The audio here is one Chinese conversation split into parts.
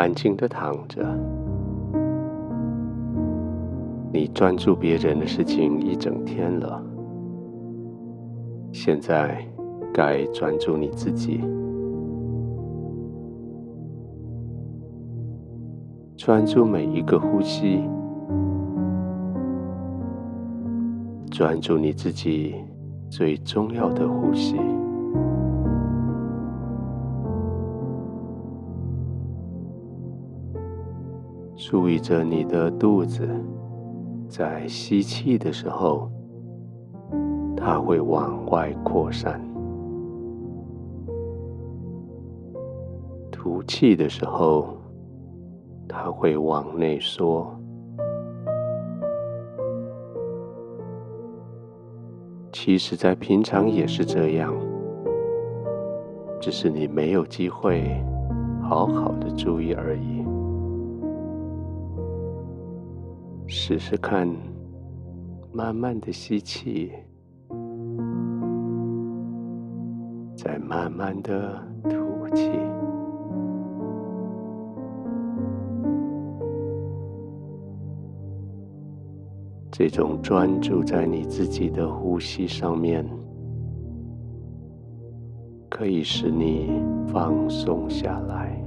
安静的躺着。你专注别人的事情一整天了，现在该专注你自己。专注每一个呼吸，专注你自己最重要的呼吸。注意着你的肚子，在吸气的时候，它会往外扩散；吐气的时候，它会往内缩，其实，在平常也是这样，只是你没有机会好好的注意而已。试试看，慢慢的吸气，再慢慢的吐气。这种专注在你自己的呼吸上面，可以使你放松下来。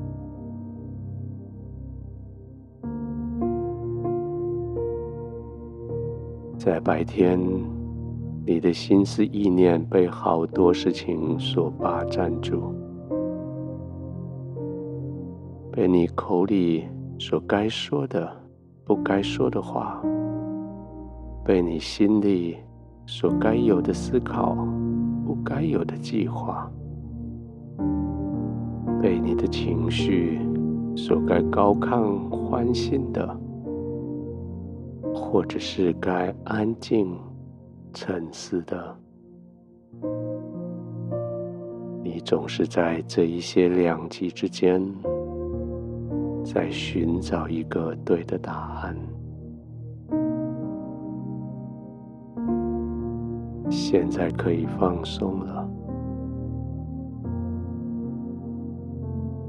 在白天，你的心思意念被好多事情所霸占住，被你口里所该说的、不该说的话。被你心里所该有的思考，不该有的计划，被你的情绪所该高亢欢欣的，或者是该安静沉思的，你总是在这一些两极之间，在寻找一个对的答案。现在可以放松了，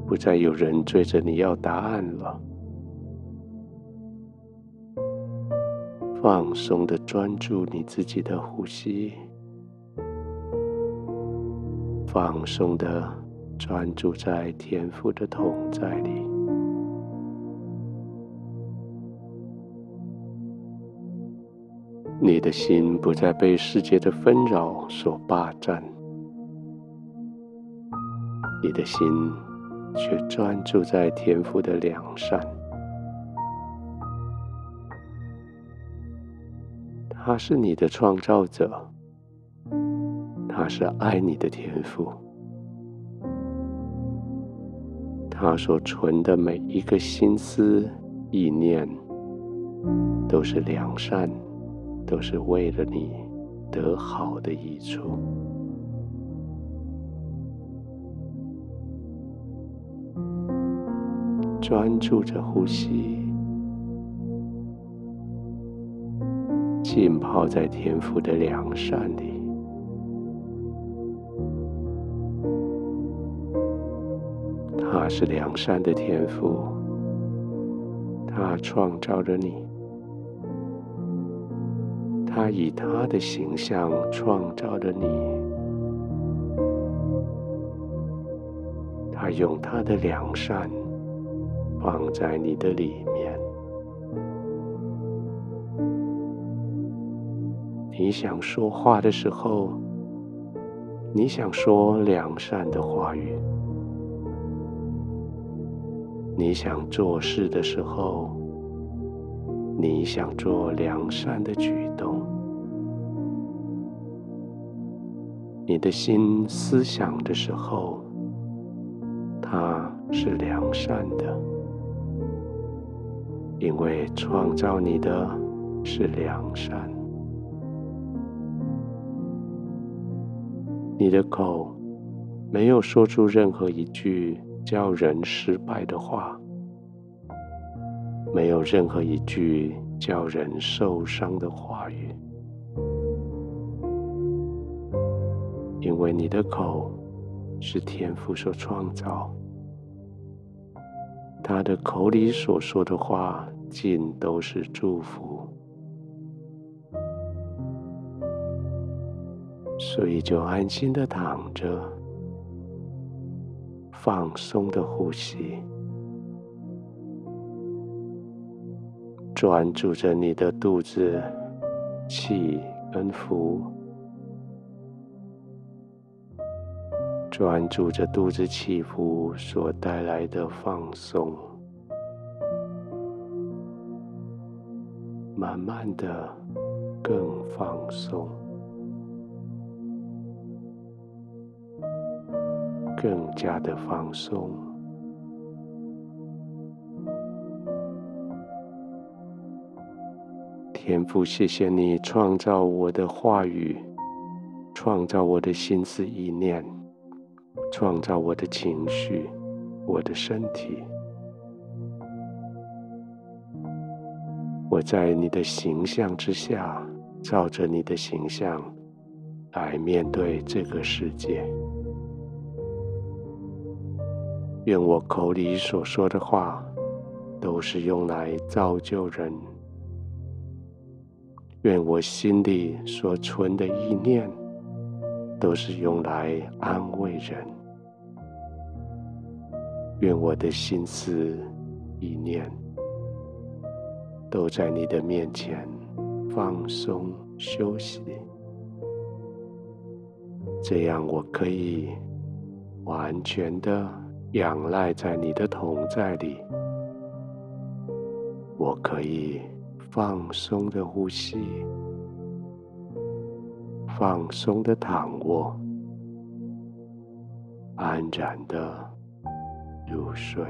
不再有人追着你要答案了。放松的专注你自己的呼吸，放松的专注在天赋的同在里。你的心不再被世界的纷扰所霸占，你的心却专注在天赋的良善。他是你的创造者，他是爱你的天赋，他所存的每一个心思意念都是良善。都是为了你得好的益处。专注着呼吸，浸泡在天父的良善里。他是良善的天父，他创造了你。他以他的形象创造了你，他用他的良善放在你的里面。你想说话的时候，你想说良善的话语；你想做事的时候，你想做良善的举动，你的心思想的时候，它是良善的，因为创造你的是良善。你的口没有说出任何一句叫人失败的话。没有任何一句叫人受伤的话语，因为你的口是天赋所创造，他的口里所说的话，尽都是祝福。所以就安心的躺着，放松的呼吸，专注着你的肚子起跟伏，专注着肚子起伏所带来的放松，慢慢的更放松。更加的放松，天父，谢谢你创造我的话语，创造我的心思意念，创造我的情绪，我的身体。我在你的形象之下，照着你的形象来面对这个世界。愿我口里所说的话，都是用来造就人；愿我心里所存的意念，都是用来安慰人；愿我的心思意念，都在你的面前放松休息，这样我可以完全的。仰赖在你的同在里，我可以放松的呼吸，放松的躺卧，安然的入睡。